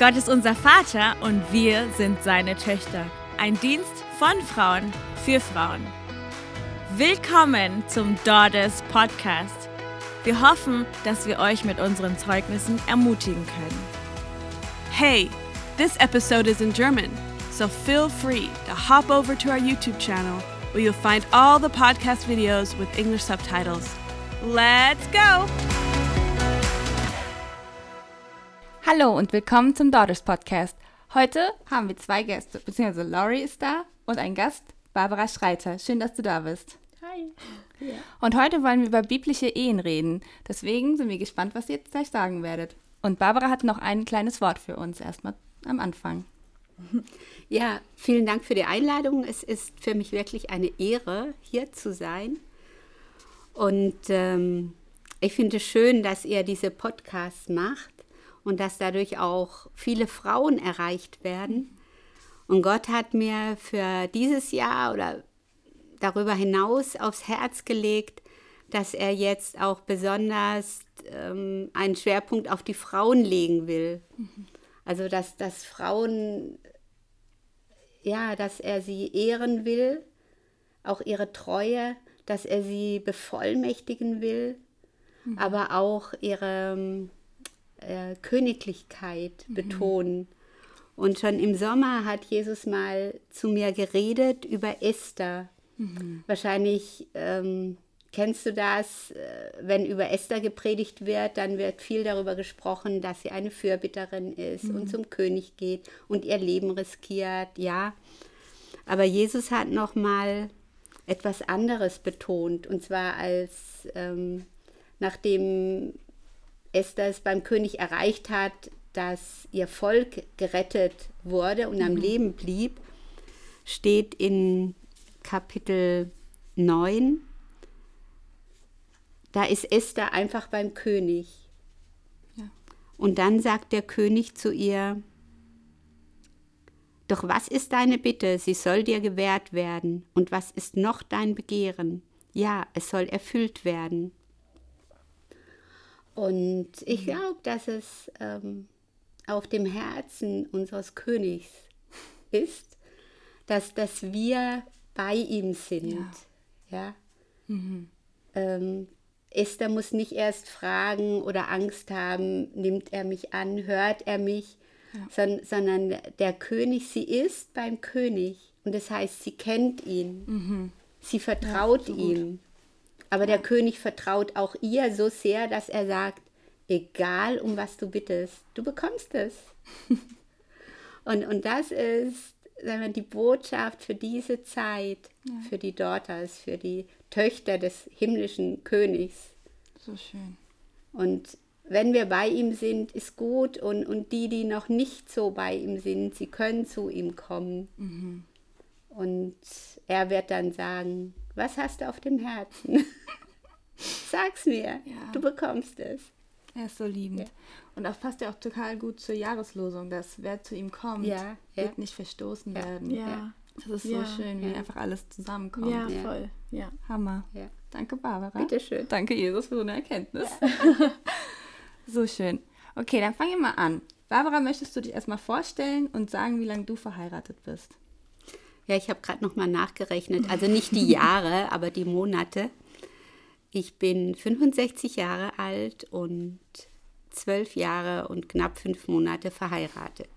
Gott ist unser Vater und wir sind seine Töchter. Ein Dienst von Frauen für Frauen. Willkommen zum Daughters Podcast. Wir hoffen, dass wir euch mit unseren Zeugnissen ermutigen können. Hey, this episode is in German, so feel free to hop over to our YouTube channel where you'll find all the podcast videos with English subtitles. Let's go! Hallo und willkommen zum Daughters Podcast. Heute haben wir zwei Gäste, beziehungsweise Laurie ist da und ein Gast, Barbara Schreiter. Schön, dass du da bist. Hi. Ja. Und heute wollen wir über biblische Ehen reden. Deswegen sind wir gespannt, was ihr jetzt gleich sagen werdet. Und Barbara hat noch ein kleines Wort für uns erstmal am Anfang. Ja, vielen Dank für die Einladung. Es ist für mich wirklich eine Ehre, hier zu sein. Und ähm, ich finde es schön, dass ihr diese Podcasts macht und dass dadurch auch viele Frauen erreicht werden. Und Gott hat mir für dieses Jahr oder darüber hinaus aufs Herz gelegt, dass er jetzt auch besonders ähm, einen Schwerpunkt auf die Frauen legen will. Mhm. Also dass, dass Frauen, ja, dass er sie ehren will, auch ihre Treue, dass er sie bevollmächtigen will, mhm. aber auch ihre äh, Königlichkeit mhm. betonen. Und schon im Sommer hat Jesus mal zu mir geredet über Esther. Mhm. Wahrscheinlich ähm, kennst du das, äh, wenn über Esther gepredigt wird, dann wird viel darüber gesprochen, dass sie eine Fürbitterin ist mhm. und zum König geht und ihr Leben riskiert, ja. Aber Jesus hat noch mal etwas anderes betont, und zwar als ähm, nachdem Esther es beim König erreicht hat, dass ihr Volk gerettet wurde und am mhm. Leben blieb, steht in Kapitel 9. Da ist Esther einfach beim König. Ja. Und dann sagt der König zu ihr, doch was ist deine Bitte? Sie soll dir gewährt werden. Und was ist noch dein Begehren? Ja, es soll erfüllt werden. Und ich mhm. glaube, dass es ähm, auf dem Herzen unseres Königs ist, dass, dass wir bei ihm sind. Ja. ja? Mhm. Ähm, Esther muss nicht erst fragen oder Angst haben, nimmt er mich an, hört er mich, ja. sondern, sondern der König, sie ist beim König. Und das heißt, sie kennt ihn, mhm. sie vertraut ja, so ihm. Aber der König vertraut auch ihr so sehr, dass er sagt, egal um was du bittest, du bekommst es. und, und das ist sagen wir, die Botschaft für diese Zeit, ja. für die Daughters, für die Töchter des himmlischen Königs. So schön. Und wenn wir bei ihm sind, ist gut. Und, und die, die noch nicht so bei ihm sind, sie können zu ihm kommen. Mhm. Und er wird dann sagen, was hast du auf dem Herzen? Sag's mir, ja. du bekommst es. Er ist so liebend. Ja. Und das passt ja auch total gut zur Jahreslosung, dass wer zu ihm kommt, ja, wird nicht verstoßen werden. Ja. Das ist so schön, wie einfach alles zusammenkommt. Ja, voll. Ja. Hammer. Danke, Barbara. Bitteschön. Danke, Jesus, für so eine Erkenntnis. so schön. Okay, dann fangen wir mal an. Barbara, möchtest du dich erstmal vorstellen und sagen, wie lange du verheiratet bist? Ja, ich habe gerade nochmal nachgerechnet. Also nicht die Jahre, aber die Monate. Ich bin 65 Jahre alt und zwölf Jahre und knapp fünf Monate verheiratet.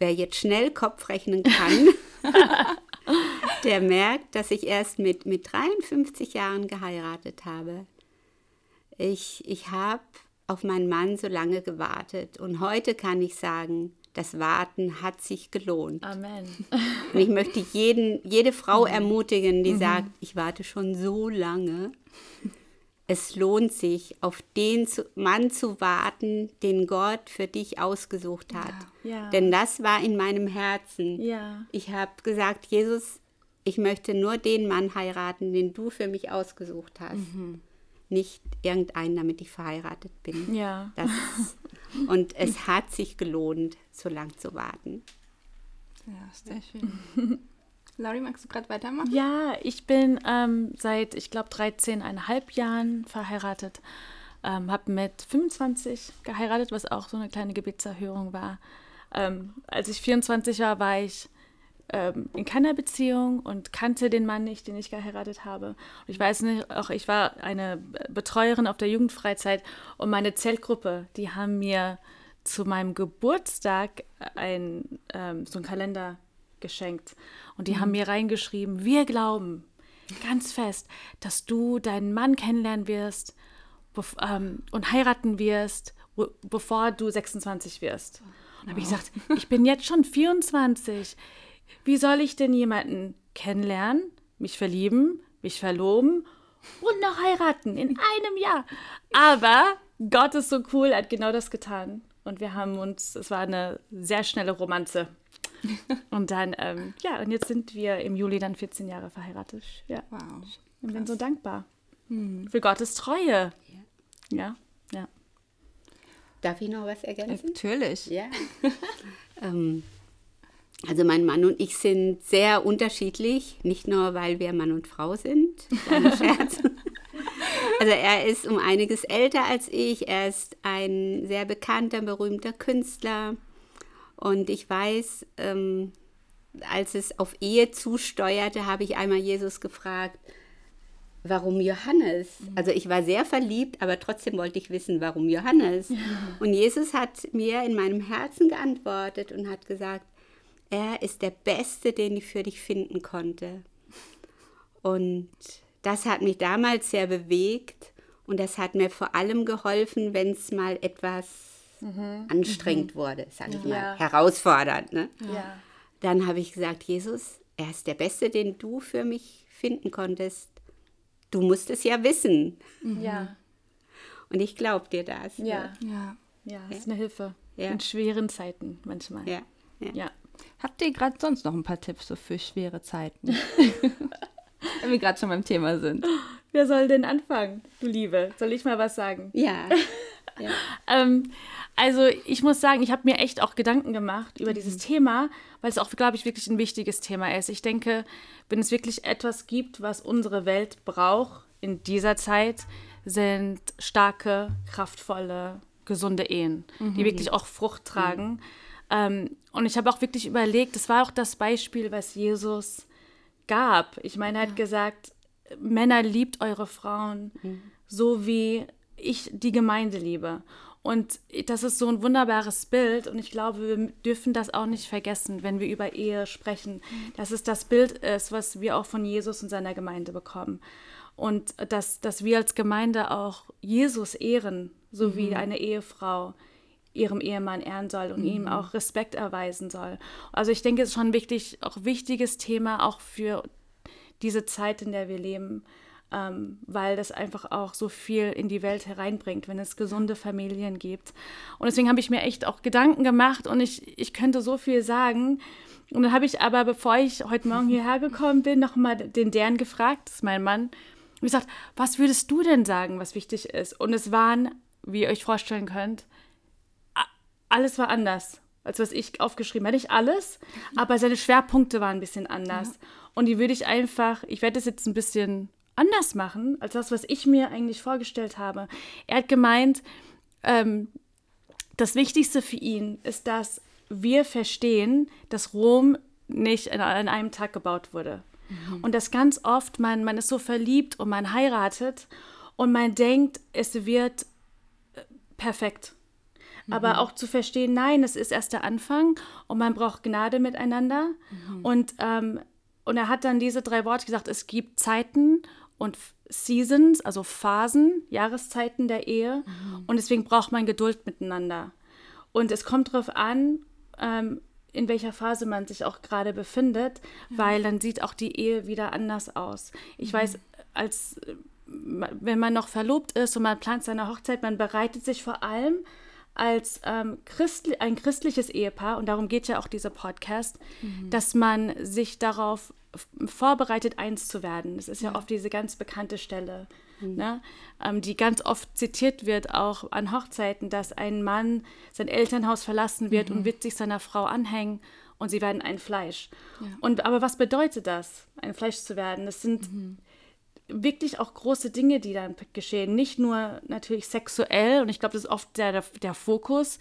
Wer jetzt schnell Kopf rechnen kann, der merkt, dass ich erst mit, mit 53 Jahren geheiratet habe. Ich, ich habe auf meinen Mann so lange gewartet und heute kann ich sagen, das Warten hat sich gelohnt. Amen. Und ich möchte jeden, jede Frau ermutigen, die mhm. sagt, ich warte schon so lange. Es lohnt sich, auf den Mann zu warten, den Gott für dich ausgesucht hat. Ja, ja. Denn das war in meinem Herzen. Ja. Ich habe gesagt, Jesus, ich möchte nur den Mann heiraten, den du für mich ausgesucht hast. Mhm. Nicht irgendeinen, damit ich verheiratet bin. Ja. Das, und es hat sich gelohnt, so lang zu warten. Ja, sehr schön. Laurie, magst du gerade weitermachen? Ja, ich bin ähm, seit, ich glaube, 13,5 Jahren verheiratet. Ähm, habe mit 25 geheiratet, was auch so eine kleine Gebetserhörung war. ähm, als ich 24 war, war ich ähm, in keiner Beziehung und kannte den Mann nicht, den ich geheiratet habe. Und ich weiß nicht, auch ich war eine Betreuerin auf der Jugendfreizeit und meine Zeltgruppe, die haben mir zu meinem Geburtstag ein, ähm, so einen Kalender geschenkt. Und die mhm. haben mir reingeschrieben, wir glauben ganz fest, dass du deinen Mann kennenlernen wirst ähm, und heiraten wirst, bevor du 26 wirst. Und habe ich gesagt, ich bin jetzt schon 24 wie soll ich denn jemanden kennenlernen, mich verlieben, mich verloben und noch heiraten in einem Jahr? Aber Gott ist so cool, er hat genau das getan. Und wir haben uns, es war eine sehr schnelle Romanze. Und dann, ähm, ja, und jetzt sind wir im Juli dann 14 Jahre verheiratet. Ja. Wow. Und bin so dankbar. Hm. Für Gottes Treue. Ja. ja. ja. Darf ich noch was ergänzen? Natürlich. Ja. ähm, also mein Mann und ich sind sehr unterschiedlich, nicht nur weil wir Mann und Frau sind. Scherz. also er ist um einiges älter als ich, er ist ein sehr bekannter, berühmter Künstler und ich weiß, ähm, als es auf Ehe zusteuerte, habe ich einmal Jesus gefragt, warum Johannes? Also ich war sehr verliebt, aber trotzdem wollte ich wissen, warum Johannes? Und Jesus hat mir in meinem Herzen geantwortet und hat gesagt, er ist der Beste, den ich für dich finden konnte. Und das hat mich damals sehr bewegt und das hat mir vor allem geholfen, wenn es mal etwas mhm. anstrengend mhm. wurde, sage ich ja. mal, herausfordernd. Ne? Ja. Dann habe ich gesagt, Jesus, er ist der Beste, den du für mich finden konntest. Du musst es ja wissen. Mhm. Ja. Und ich glaube dir das. Ja. Ja. Ja, das ist eine Hilfe. Ja. In schweren Zeiten manchmal. Ja. ja. Habt ihr gerade sonst noch ein paar Tipps so für schwere Zeiten? Wenn wir gerade schon beim Thema sind. Wer soll denn anfangen, du Liebe? Soll ich mal was sagen? Ja. ja. ähm, also ich muss sagen, ich habe mir echt auch Gedanken gemacht über mhm. dieses Thema, weil es auch, glaube ich, wirklich ein wichtiges Thema ist. Ich denke, wenn es wirklich etwas gibt, was unsere Welt braucht in dieser Zeit, sind starke, kraftvolle, gesunde Ehen, mhm. die wirklich auch Frucht tragen. Mhm ähm, und ich habe auch wirklich überlegt, das war auch das Beispiel, was Jesus gab. Ich meine, er hat gesagt, Männer liebt eure Frauen, mhm. so wie ich die Gemeinde liebe. Und das ist so ein wunderbares Bild und ich glaube, wir dürfen das auch nicht vergessen, wenn wir über Ehe sprechen, mhm. dass es das Bild ist, was wir auch von Jesus und seiner Gemeinde bekommen. Und dass, dass wir als Gemeinde auch Jesus ehren, so mhm. wie eine Ehefrau ihrem Ehemann ehren soll und mhm. ihm auch Respekt erweisen soll. Also ich denke, es ist schon ein wichtig, auch wichtiges Thema auch für diese Zeit, in der wir leben, ähm, weil das einfach auch so viel in die Welt hereinbringt, wenn es gesunde Familien gibt. Und deswegen habe ich mir echt auch Gedanken gemacht und ich, ich könnte so viel sagen. Und dann habe ich aber, bevor ich heute Morgen hierher gekommen bin, nochmal den deren gefragt, das ist mein Mann, und gesagt, was würdest du denn sagen, was wichtig ist? Und es waren, wie ihr euch vorstellen könnt, alles war anders, als was ich aufgeschrieben habe. Nicht alles, aber seine Schwerpunkte waren ein bisschen anders. Ja. Und die würde ich einfach, ich werde das jetzt ein bisschen anders machen, als das, was ich mir eigentlich vorgestellt habe. Er hat gemeint, ähm, das Wichtigste für ihn ist, dass wir verstehen, dass Rom nicht an, einem Tag gebaut wurde. Mhm. Und dass ganz oft man, man ist so verliebt und man heiratet und man denkt, es wird äh, aber mhm. auch zu verstehen, nein, es ist erst der Anfang und man braucht Gnade miteinander. Mhm. Und, ähm, und er hat dann diese drei Worte gesagt, es gibt Zeiten und Seasons, also Phasen, Jahreszeiten der Ehe mhm. und deswegen braucht man Geduld miteinander. Und es kommt darauf an, ähm, in welcher Phase man sich auch gerade befindet, ja. weil dann sieht auch die Ehe wieder anders aus. Ich mhm. weiß, als wenn man noch verlobt ist und man plant seine Hochzeit, man bereitet sich vor allem als ähm, Christli ein christliches Ehepaar, und darum geht ja auch dieser Podcast, mhm. dass man sich darauf vorbereitet, eins zu werden. Das ist ja, ja oft diese ganz bekannte Stelle, mhm. ne? ähm, die ganz oft zitiert wird, auch an Hochzeiten, dass ein Mann sein Elternhaus verlassen wird mhm. und wird sich seiner Frau anhängen und sie werden ein Fleisch. Ja. Und aber was bedeutet das, ein Fleisch zu werden? Das sind mhm wirklich auch große Dinge, die dann geschehen. Nicht nur natürlich sexuell, und ich glaube, das ist oft der, der Fokus,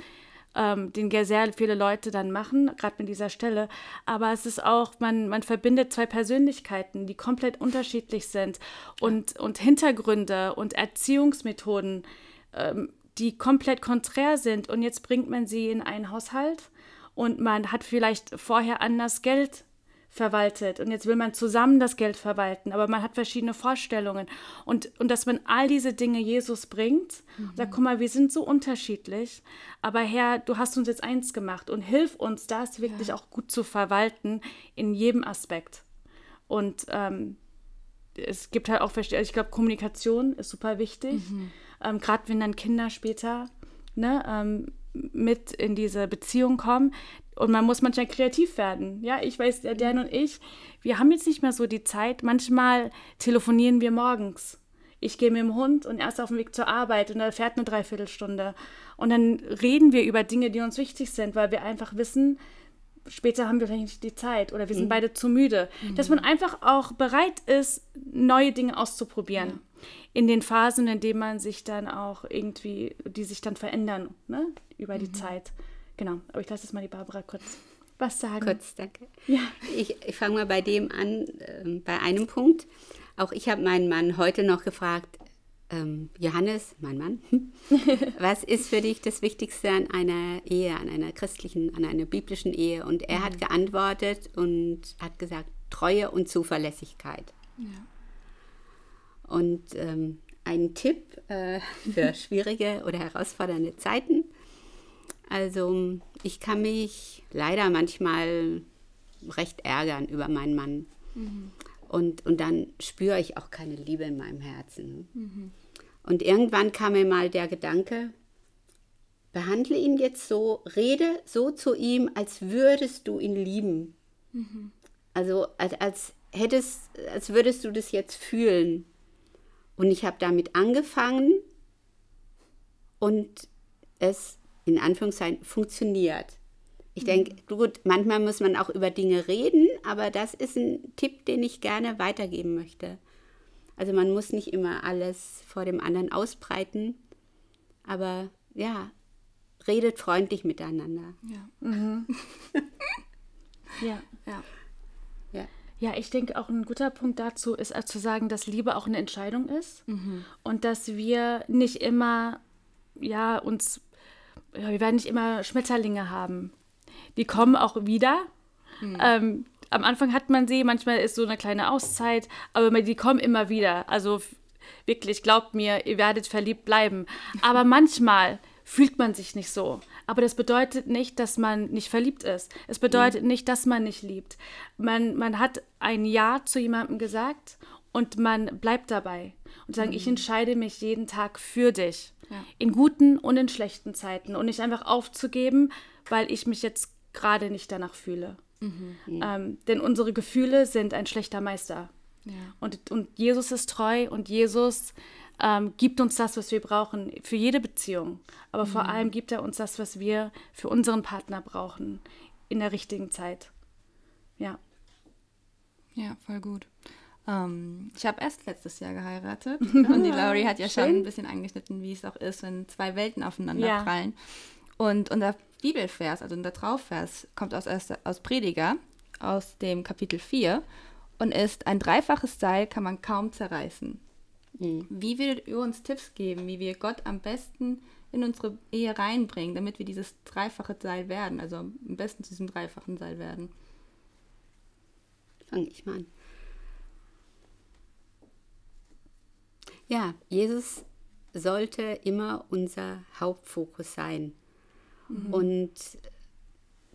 ähm, den sehr viele Leute dann machen, gerade mit dieser Stelle. Aber es ist auch, man, man verbindet zwei Persönlichkeiten, die komplett unterschiedlich sind und, und Hintergründe und Erziehungsmethoden, ähm, die komplett konträr sind. Und jetzt bringt man sie in einen Haushalt und man hat vielleicht vorher anders Geld verwaltet und jetzt will man zusammen das Geld verwalten, aber man hat verschiedene Vorstellungen und, und dass man all diese Dinge Jesus bringt, mhm. sagt, guck mal, wir sind so unterschiedlich, aber Herr, du hast uns jetzt eins gemacht und hilf uns, das wirklich ja. auch gut zu verwalten in jedem Aspekt. Und ähm, es gibt halt auch, also ich glaube, Kommunikation ist super wichtig, mhm. ähm, gerade wenn dann Kinder später ne, ähm, mit in diese Beziehung kommen, und man muss manchmal kreativ werden. Ja, ich weiß, der Dan und ich, wir haben jetzt nicht mehr so die Zeit. Manchmal telefonieren wir morgens. Ich gehe mit dem Hund und erst auf dem Weg zur Arbeit und er fährt eine Dreiviertelstunde. Und dann reden wir über Dinge, die uns wichtig sind, weil wir einfach wissen, später haben wir vielleicht nicht die Zeit oder wir sind mhm. beide zu müde. Mhm. Dass man einfach auch bereit ist, neue Dinge auszuprobieren. Ja. In den Phasen, in denen man sich dann auch irgendwie, die sich dann verändern, ne, über mhm. die Zeit. Genau, aber ich lasse jetzt mal die Barbara kurz was sagen. Kurz, danke. Ja. Ich, ich fange mal bei dem an, äh, bei einem Punkt. Auch ich habe meinen Mann heute noch gefragt, ähm, Johannes, mein Mann, was ist für dich das Wichtigste an einer Ehe, an einer christlichen, an einer biblischen Ehe? Und er mhm. hat geantwortet und hat gesagt, Treue und Zuverlässigkeit. Ja. Und ähm, ein Tipp äh, für schwierige oder herausfordernde Zeiten also ich kann mich leider manchmal recht ärgern über meinen Mann. Mhm. Und, und dann spüre ich auch keine Liebe in meinem Herzen. Mhm. Und irgendwann kam mir mal der Gedanke, behandle ihn jetzt so, rede so zu ihm, als würdest du ihn lieben. Mhm. Also als, als hättest, als würdest du das jetzt fühlen. Und ich habe damit angefangen und es in Anführungszeichen funktioniert. Ich denke, mhm. gut, manchmal muss man auch über Dinge reden, aber das ist ein Tipp, den ich gerne weitergeben möchte. Also man muss nicht immer alles vor dem anderen ausbreiten, aber ja, redet freundlich miteinander. Ja. Mhm. ja. ja. Ja. Ja, ich denke auch ein guter Punkt dazu ist äh, zu sagen, dass Liebe auch eine Entscheidung ist mhm. und dass wir nicht immer ja uns ja, wir werden nicht immer Schmetterlinge haben. Die kommen auch wieder. Mhm. Ähm, am Anfang hat man sie, manchmal ist so eine kleine Auszeit, aber die kommen immer wieder. Also wirklich, glaubt mir, ihr werdet verliebt bleiben. Aber manchmal fühlt man sich nicht so. Aber das bedeutet nicht, dass man nicht verliebt ist. Es bedeutet mhm. nicht, dass man nicht liebt. Man, man hat ein Ja zu jemandem gesagt und man bleibt dabei und sagen, mhm. ich entscheide mich jeden Tag für dich. Ja. In guten und in schlechten Zeiten. Und nicht einfach aufzugeben, weil ich mich jetzt gerade nicht danach fühle. Mhm. Ähm, denn unsere Gefühle sind ein schlechter Meister. Ja. Und, und Jesus ist treu und Jesus ähm, gibt uns das, was wir brauchen für jede Beziehung. Aber mhm. vor allem gibt er uns das, was wir für unseren Partner brauchen in der richtigen Zeit. Ja. Ja, voll gut. Ähm, ich habe erst letztes Jahr geheiratet und die Laurie hat ja Schön. schon ein bisschen angeschnitten, wie es auch ist, wenn zwei Welten aufeinander ja. prallen. Und unser Bibelvers, also unser Trauvers, kommt aus, aus Prediger, aus dem Kapitel 4 und ist ein dreifaches Seil kann man kaum zerreißen. Mhm. Wie würdet ihr uns Tipps geben, wie wir Gott am besten in unsere Ehe reinbringen, damit wir dieses dreifache Seil werden, also am besten zu diesem dreifachen Seil werden? Fange ich mal an. Ja, Jesus sollte immer unser Hauptfokus sein. Mhm. Und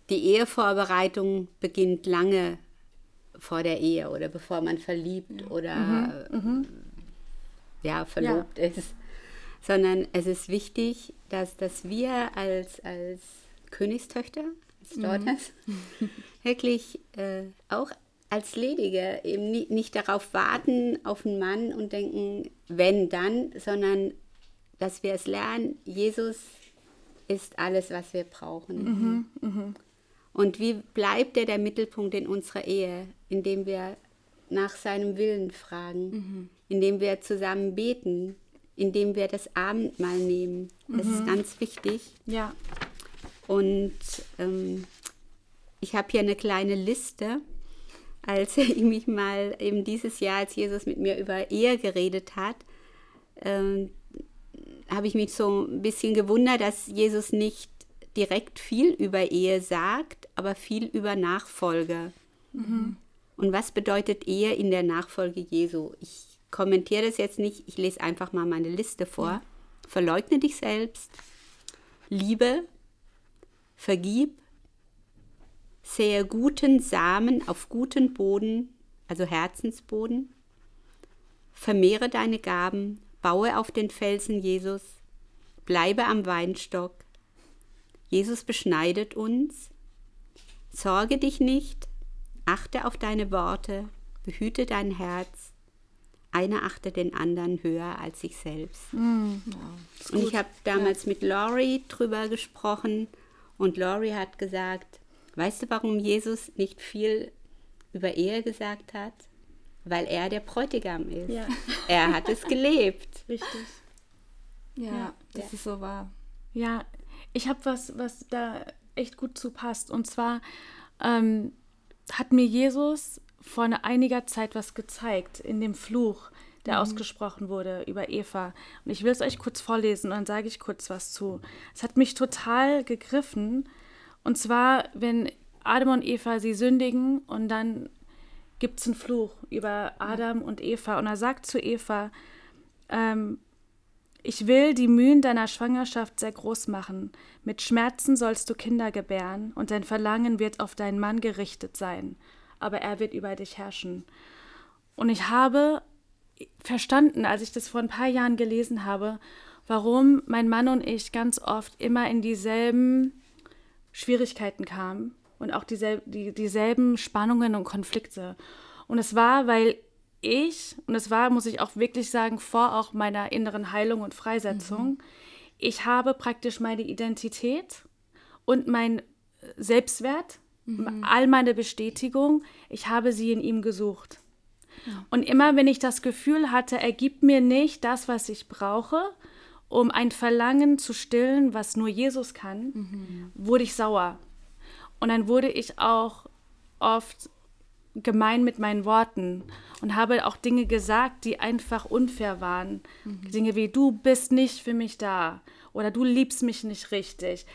die Ehevorbereitung beginnt lange vor der Ehe oder bevor man verliebt ja. oder mhm. Mhm. ja, verlobt ja. ist. Sondern es ist wichtig, dass, dass wir als, als Königstöchter, als mhm. Daughters, wirklich äh, auch als Ledige eben nicht, darauf warten auf einen Mann und denken, wenn dann, sondern dass wir es lernen, Jesus ist alles, was wir brauchen. Mhm, mh. Und wie bleibt er der Mittelpunkt in unserer Ehe, indem wir nach seinem Willen fragen, mhm. indem wir zusammen beten, indem wir das Abendmahl nehmen. Das mhm. ist ganz wichtig. Ja. Und ähm, ich habe hier eine kleine Liste. Als ich mich mal eben dieses Jahr, als Jesus mit mir über Ehe geredet hat, ähm, habe ich mich so ein bisschen gewundert, dass Jesus nicht direkt viel über Ehe sagt, aber viel über Nachfolge. Mhm. Und was bedeutet Ehe in der Nachfolge Jesu? Ich kommentiere das jetzt nicht, ich lese einfach mal meine Liste vor. Ja. Verleugne dich selbst, liebe, vergib, sähe guten Samen auf guten Boden, also Herzensboden, vermehre deine Gaben, baue auf den Felsen Jesus, bleibe am Weinstock. Jesus beschneidet uns. Sorge dich nicht, achte auf deine Worte, behüte dein Herz. Einer achte den anderen höher als sich selbst. Mm, ja, und ich habe damals ja. mit Laurie drüber gesprochen und Laurie hat gesagt, weißt du, warum Jesus nicht viel über Ehe gesagt hat? weil er der Bräutigam ist. Ja. Er hat es gelebt. Richtig. Ja, ja das ja. ist so wahr. Ja, ich habe was, was da echt gut zu passt. Und zwar ähm, hat mir Jesus vor einiger Zeit was gezeigt in dem Fluch, der mhm. ausgesprochen wurde über Eva. Und ich will es euch kurz vorlesen und dann sage ich kurz was zu. Es hat mich total gegriffen. Und zwar, wenn Adam und Eva sie sündigen und dann gibt es einen Fluch über Adam und Eva. Und er sagt zu Eva, ähm, ich will die Mühen deiner Schwangerschaft sehr groß machen. Mit Schmerzen sollst du Kinder gebären und dein Verlangen wird auf deinen Mann gerichtet sein, aber er wird über dich herrschen. Und ich habe verstanden, als ich das vor ein paar Jahren gelesen habe, warum mein Mann und ich ganz oft immer in dieselben Schwierigkeiten kamen und auch diesel die, dieselben Spannungen und Konflikte. Und es war, weil ich, und es war, muss ich auch wirklich sagen, vor auch meiner inneren Heilung und Freisetzung, mhm. ich habe praktisch meine Identität und mein Selbstwert, mhm. all meine Bestätigung, ich habe sie in ihm gesucht. Ja. Und immer wenn ich das Gefühl hatte, er gibt mir nicht das, was ich brauche, um ein Verlangen zu stillen, was nur Jesus kann, mhm. wurde ich sauer. Und dann wurde ich auch oft gemein mit meinen Worten und habe auch Dinge gesagt, die einfach unfair waren. Mhm. Dinge wie, du bist nicht für mich da oder du liebst mich nicht richtig.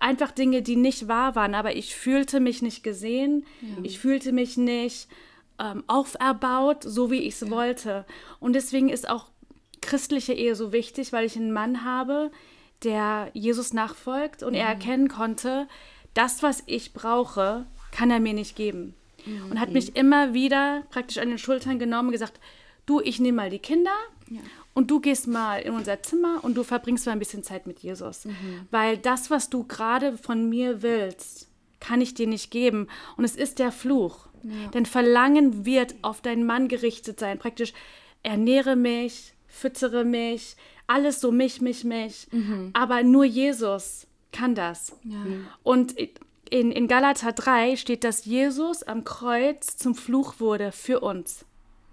Einfach Dinge, die nicht wahr waren, aber ich fühlte mich nicht gesehen, ja. ich fühlte mich nicht ähm, auferbaut, so wie ich es ja. wollte. Und deswegen ist auch christliche Ehe so wichtig, weil ich einen Mann habe, der Jesus nachfolgt und mhm. er erkennen konnte, das, was ich brauche, kann er mir nicht geben. Mhm. Und hat mich immer wieder praktisch an den Schultern genommen und gesagt, du, ich nehme mal die Kinder ja. und du gehst mal in unser Zimmer und du verbringst mal ein bisschen Zeit mit Jesus. Mhm. Weil das, was du gerade von mir willst, kann ich dir nicht geben. Und es ist der Fluch. Ja. Denn Verlangen wird auf deinen Mann gerichtet sein. Praktisch, ernähre mich, füttere mich, alles so mich, mich, mich. Mhm. Aber nur Jesus kann das. Ja. Und in, in Galater 3 steht, dass Jesus am Kreuz zum Fluch wurde für uns,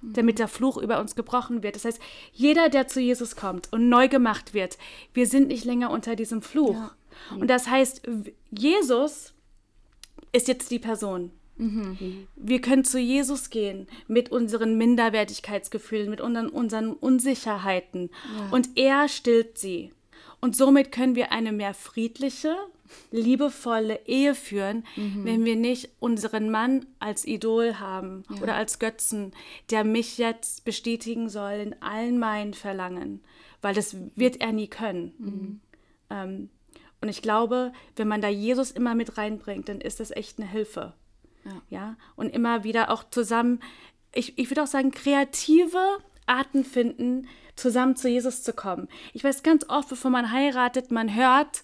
mhm. damit der Fluch über uns gebrochen wird. Das heißt, jeder, der zu Jesus kommt und neu gemacht wird, wir sind nicht länger unter diesem Fluch. Ja. Und das heißt, Jesus ist jetzt die Person. Mhm. Wir können zu Jesus gehen mit unseren Minderwertigkeitsgefühlen, mit unseren, unseren Unsicherheiten. Ja. Und er stillt sie. Und somit können wir eine mehr friedliche, liebevolle Ehe führen, mhm. wenn wir nicht unseren Mann als Idol haben ja. oder als Götzen, der mich jetzt bestätigen soll in allen meinen Verlangen, weil das wird er nie können. Mhm. Ähm, und ich glaube, wenn man da Jesus immer mit reinbringt, dann ist das echt eine Hilfe. Ja. ja? Und immer wieder auch zusammen, ich, ich würde auch sagen, kreative Arten finden, zusammen zu Jesus zu kommen. Ich weiß ganz oft, bevor man heiratet, man hört,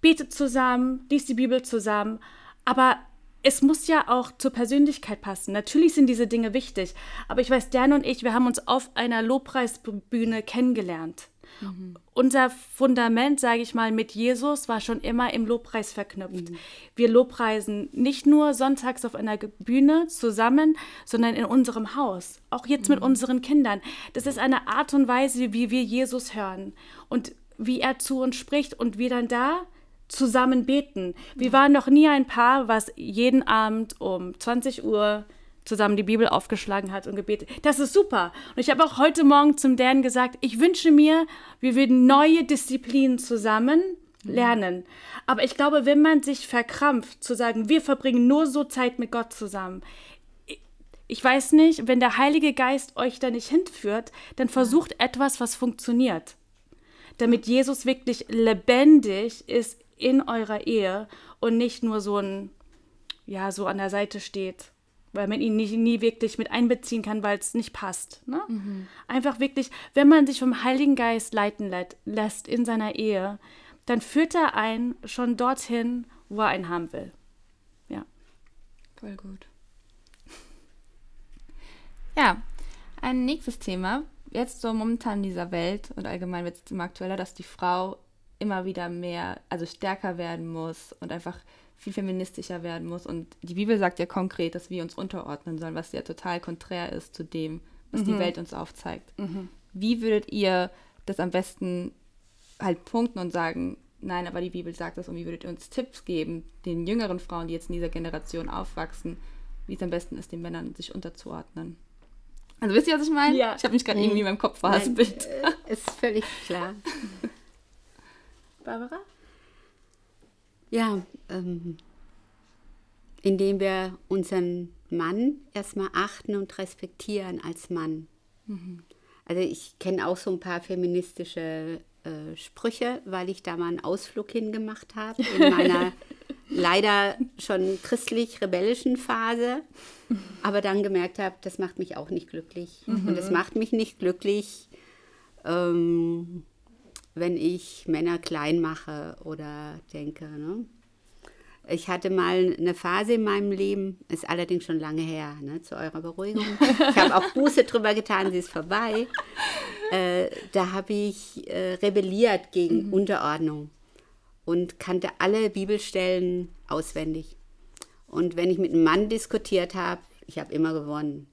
betet zusammen, liest die Bibel zusammen, aber es muss ja auch zur Persönlichkeit passen. Natürlich sind diese Dinge wichtig, aber ich weiß, Dan und ich, wir haben uns auf einer Lobpreisbühne kennengelernt. Mhm. Unser Fundament, sage ich mal, mit Jesus war schon immer im Lobpreis verknüpft. Mhm. Wir lobpreisen nicht nur sonntags auf einer Bühne zusammen, sondern in unserem Haus. Auch jetzt mhm. mit unseren Kindern. Das ist eine Art und Weise, wie wir Jesus hören und wie er zu uns spricht und wir dann da zusammen beten. Wir waren noch nie ein Paar, was jeden Abend um 20 Uhr zusammen die Bibel aufgeschlagen hat und gebetet. Das ist super. Und ich habe auch heute Morgen zum Dan gesagt, ich wünsche mir, wir würden neue Disziplinen zusammen lernen. Aber ich glaube, wenn man sich verkrampft, zu sagen, wir verbringen nur so Zeit mit Gott zusammen, ich weiß nicht, wenn der Heilige Geist euch da nicht hinführt, dann versucht etwas, was funktioniert. Damit Jesus wirklich lebendig ist in eurer Ehe und nicht nur so ein, ja, so an der Seite steht weil man ihn nie, nie wirklich mit einbeziehen kann, weil es nicht passt. Ne? Mhm. Einfach wirklich, wenn man sich vom Heiligen Geist leiten lä lässt in seiner Ehe, dann führt er einen schon dorthin, wo er einen haben will. Ja. Voll gut. Ja, ein nächstes Thema. Jetzt so momentan in dieser Welt und allgemein wird es immer aktueller, dass die Frau immer wieder mehr, also stärker werden muss und einfach viel feministischer werden muss. Und die Bibel sagt ja konkret, dass wir uns unterordnen sollen, was ja total konträr ist zu dem, was mhm. die Welt uns aufzeigt. Mhm. Wie würdet ihr das am besten halt punkten und sagen, nein, aber die Bibel sagt das und wie würdet ihr uns Tipps geben, den jüngeren Frauen, die jetzt in dieser Generation aufwachsen, wie es am besten ist, den Männern sich unterzuordnen? Also wisst ihr, was ich meine? Ja. Ich habe mich gerade mhm. irgendwie in meinem Kopf verhaspelt. Äh, ist völlig klar. Barbara? Ja, ähm, indem wir unseren Mann erstmal achten und respektieren als Mann. Mhm. Also ich kenne auch so ein paar feministische äh, Sprüche, weil ich da mal einen Ausflug hingemacht habe in meiner leider schon christlich-rebellischen Phase, aber dann gemerkt habe, das macht mich auch nicht glücklich. Mhm. Und es macht mich nicht glücklich, ähm, wenn ich Männer klein mache oder denke. Ne? Ich hatte mal eine Phase in meinem Leben, ist allerdings schon lange her, ne, zu eurer Beruhigung. Ich habe auch Buße drüber getan, sie ist vorbei. Äh, da habe ich äh, rebelliert gegen mhm. Unterordnung und kannte alle Bibelstellen auswendig. Und wenn ich mit einem Mann diskutiert habe, ich habe immer gewonnen.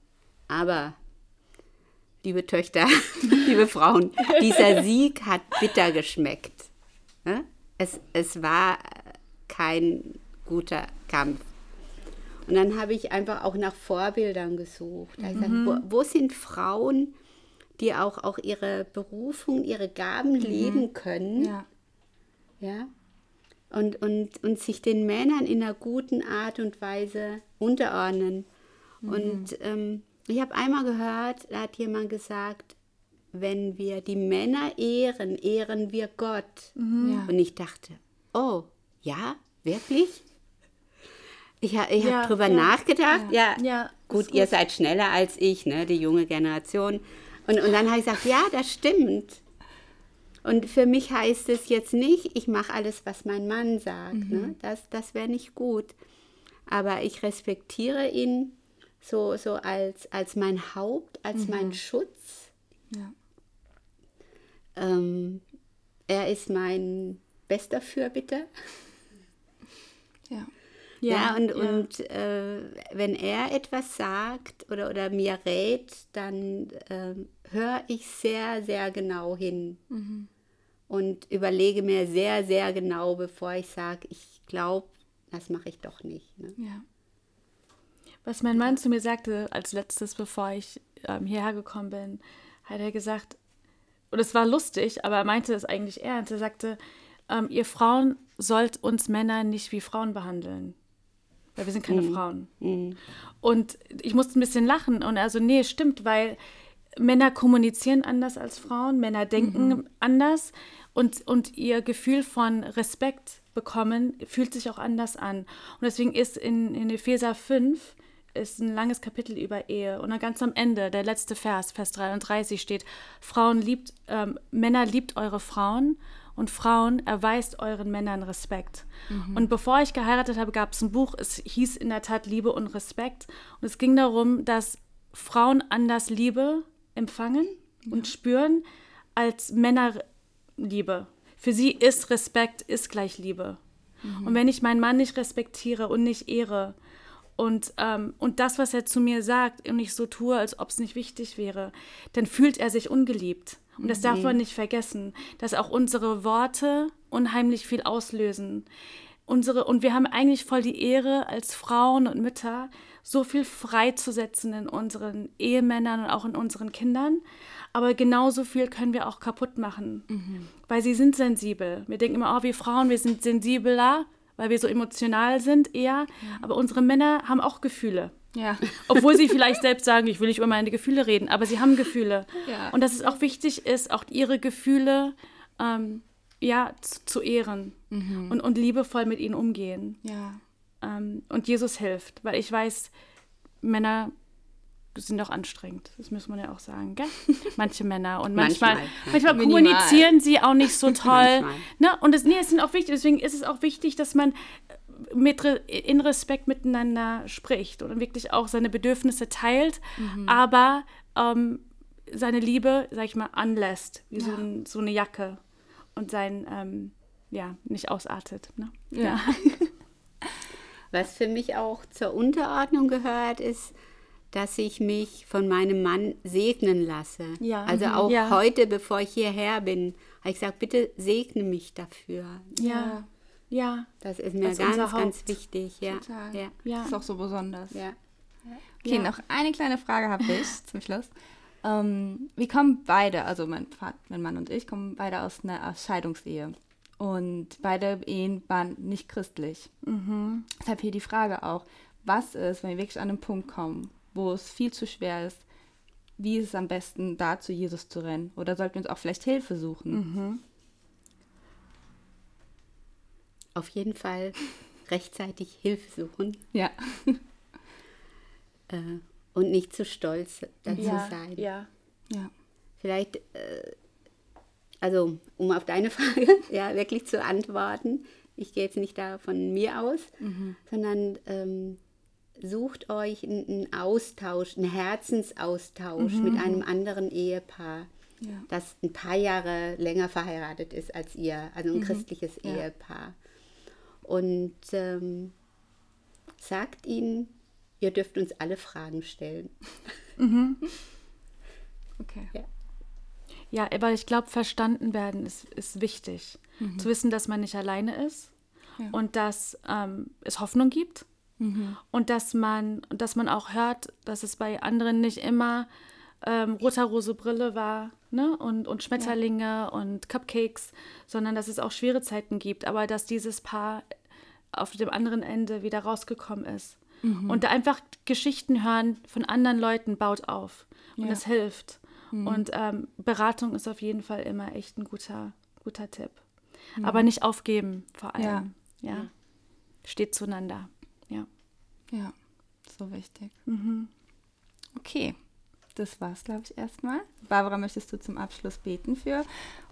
Aber liebe Töchter, liebe Frauen, dieser Sieg hat bitter geschmeckt. Es, es war kein guter Kampf. Und dann habe ich einfach auch nach Vorbildern gesucht. Mhm. Gesagt, wo, wo, sind Frauen, die auch, auch ihre Berufung, ihre Gaben mhm. leben können? Ja. ja? Und, und, und sich den Männern in einer guten Art und Weise unterordnen. Mhm. Und ähm, ich habe einmal gehört, da hat jemand gesagt, wenn wir die Männer ehren, ehren wir Gott. Mhm. Ja. Und ich dachte, oh, ja, wirklich? Ich, ich habe ja, drüber ja, nachgedacht. Ja, ja gut, gut, ihr seid schneller als ich, ne, die junge Generation. Und, und dann habe ich gesagt, ja, das stimmt. Und für mich heißt es jetzt nicht, ich mache alles, was mein Mann sagt. Ne? Mhm. Ne? Das, das wäre nicht gut. Aber ich respektiere ihn so, so als, als mein Haupt, als mhm. mein Schutz. Ja. Ähm, er ist mein bester Fürbitter. Ja. Ja, ja und, ja. und äh, wenn er etwas sagt oder, oder mir rät, dann äh, höre ich sehr, sehr genau hin mhm. und überlege mir sehr, sehr genau, bevor ich sage, ich glaube, das mache ich doch nicht. Ne? Ja. Was mein Mann zu mir sagte als letztes, bevor ich ähm, hierher gekommen bin, hat er gesagt, und es war lustig, aber er meinte es eigentlich ernst. Er sagte, ähm, ihr Frauen sollt uns Männer nicht wie Frauen behandeln. Weil wir sind keine mhm. Frauen. Mhm. Und ich musste ein bisschen lachen und also, nee, stimmt, weil Männer kommunizieren anders als Frauen, Männer denken mhm. anders und, und ihr Gefühl von Respekt bekommen fühlt sich auch anders an. Und deswegen ist in, in Epheser 5 ist ein langes Kapitel über Ehe. Und dann ganz am Ende, der letzte Vers, Vers 33 steht, Frauen liebt, ähm, Männer liebt eure Frauen und Frauen erweist euren Männern Respekt. Mhm. Und bevor ich geheiratet habe, gab es ein Buch, es hieß in der Tat Liebe und Respekt. Und es ging darum, dass Frauen anders Liebe empfangen ja. und spüren als Männer Liebe. Für sie ist Respekt ist gleich Liebe. Mhm. Und wenn ich meinen Mann nicht respektiere und nicht ehre, und, ähm, und das, was er zu mir sagt und ich so tue, als ob es nicht wichtig wäre, dann fühlt er sich ungeliebt. Und das darf man nicht vergessen, dass auch unsere Worte unheimlich viel auslösen. Unsere, und wir haben eigentlich voll die Ehre als Frauen und Mütter, so viel freizusetzen in unseren Ehemännern und auch in unseren Kindern. Aber genauso viel können wir auch kaputt machen, mhm. weil sie sind sensibel. Wir denken immer, oh, wir Frauen, wir sind sensibler, weil wir so emotional sind eher. Aber unsere Männer haben auch Gefühle. Ja. Obwohl sie vielleicht selbst sagen, ich will nicht über meine Gefühle reden, aber sie haben Gefühle. Ja. Und dass es auch wichtig ist, auch ihre Gefühle ähm, ja, zu, zu ehren mhm. und, und liebevoll mit ihnen umgehen. Ja. Ähm, und Jesus hilft, weil ich weiß, Männer sind auch anstrengend. Das muss man ja auch sagen, gell? Manche Männer. Und manchmal, manchmal, manchmal kommunizieren sie auch nicht so toll. ne? Und es, nee, es sind auch wichtig, deswegen ist es auch wichtig, dass man mit, in Respekt miteinander spricht und wirklich auch seine Bedürfnisse teilt, mhm. aber ähm, seine Liebe, sag ich mal, anlässt, wie ja. so, ein, so, eine Jacke und sein, ähm, ja, nicht ausartet. Ne? Ja. ja. Was für mich auch zur Unterordnung gehört, ist, dass ich mich von meinem Mann segnen lasse. Ja. Also mhm. auch ja. heute, bevor ich hierher bin, habe ich gesagt, bitte segne mich dafür. Ja. Ja. Das ist mir das ganz, ist ganz wichtig. Ja. Total. Ja. ja. Das ist auch so besonders. Ja. Okay, noch eine kleine Frage habe ich zum Schluss. Ähm, wir kommen beide, also mein, Vater, mein Mann und ich, kommen beide aus einer Scheidungsehe. Und beide Ehen waren nicht christlich. Mhm. Deshalb hier die Frage auch, was ist, wenn wir wirklich an einen Punkt kommen, wo es viel zu schwer ist, wie ist es am besten, da zu Jesus zu rennen? Oder sollten wir uns auch vielleicht Hilfe suchen? Mhm. Auf jeden Fall rechtzeitig Hilfe suchen. Ja. äh, und nicht zu stolz dazu ja, sein. Ja. Ja. Vielleicht äh, also um auf deine Frage ja wirklich zu antworten, ich gehe jetzt nicht da von mir aus, mhm. sondern ähm, sucht euch einen Austausch, einen Herzensaustausch mhm. mit einem anderen Ehepaar, ja. das ein paar Jahre länger verheiratet ist als ihr, also ein mhm. christliches ja. Ehepaar. Und ähm, sagt ihnen, ihr dürft uns alle Fragen stellen. Mhm. Okay. Ja. Ja, aber ich glaube, verstanden werden ist, ist wichtig. Mhm. Zu wissen, dass man nicht alleine ist und dass ähm, es Hoffnung gibt mhm. und dass man, dass man auch hört, dass es bei anderen nicht immer ähm, rosa-rose Brille war ne? und, und Schmetterlinge ja. und Cupcakes, sondern dass es auch schwere Zeiten gibt, aber dass dieses Paar auf dem anderen Ende wieder rausgekommen ist. Mhm. Und da einfach Geschichten hören von anderen Leuten baut auf und ja. das hilft. Mhm. Und ähm, Beratung ist auf jeden Fall immer echt ein guter, guter Tipp. Mhm. Aber nicht aufgeben, vor allem. Ja. ja. Steht zueinander. Ja. Ja, so wichtig. Mhm. Okay, das war's, glaube ich, erstmal. Barbara, möchtest du zum Abschluss beten für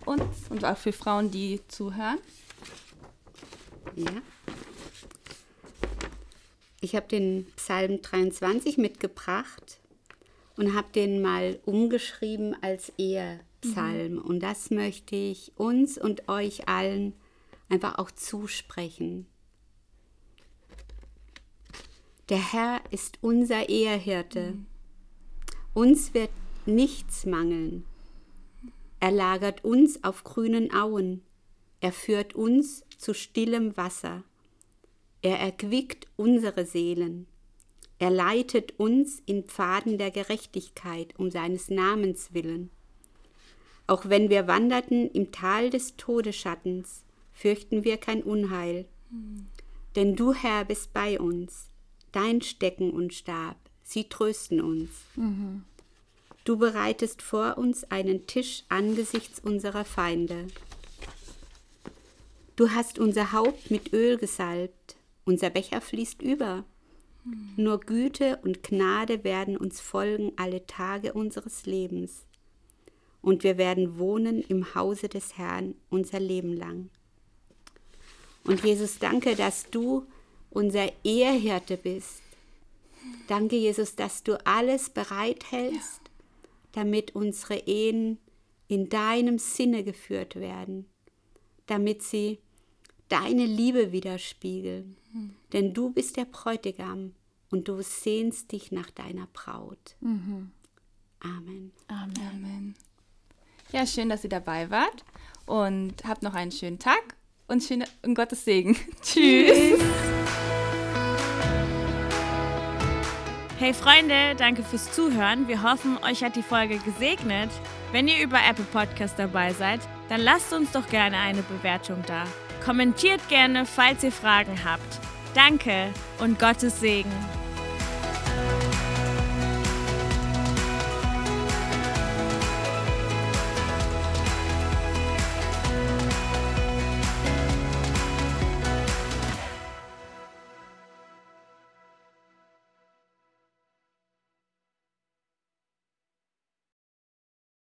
uns und auch für Frauen, die zuhören? Ja. Ich habe den Psalm 23 mitgebracht und habe den mal umgeschrieben als Ehepsalm. Mhm. Und das möchte ich uns und euch allen einfach auch zusprechen. Der Herr ist unser Ehehirte. Mhm. Uns wird nichts mangeln. Er lagert uns auf grünen Auen. Er führt uns zu stillem Wasser. Er erquickt unsere Seelen. Er leitet uns in Pfaden der Gerechtigkeit um seines Namens willen. Auch wenn wir wanderten im Tal des Todesschattens, fürchten wir kein Unheil. Denn du, Herr, bist bei uns. Dein Stecken und Stab, sie trösten uns. Mhm. Du bereitest vor uns einen Tisch angesichts unserer Feinde. Du hast unser Haupt mit Öl gesalbt, unser Becher fließt über. Nur Güte und Gnade werden uns folgen alle Tage unseres Lebens. Und wir werden wohnen im Hause des Herrn unser Leben lang. Und Jesus, danke, dass du unser Ehehirte bist. Danke, Jesus, dass du alles bereithältst, damit unsere Ehen in deinem Sinne geführt werden, damit sie deine Liebe widerspiegeln. Mhm. Denn du bist der Bräutigam und du sehnst dich nach deiner Braut. Mhm. Amen. Amen. Amen. Ja, schön, dass ihr dabei wart und habt noch einen schönen Tag und, schöne, und Gottes Segen. Tschüss. Hey Freunde, danke fürs Zuhören. Wir hoffen, euch hat die Folge gesegnet. Wenn ihr über Apple Podcast dabei seid, dann lasst uns doch gerne eine Bewertung da. Kommentiert gerne, falls ihr Fragen habt. Danke und Gottes Segen.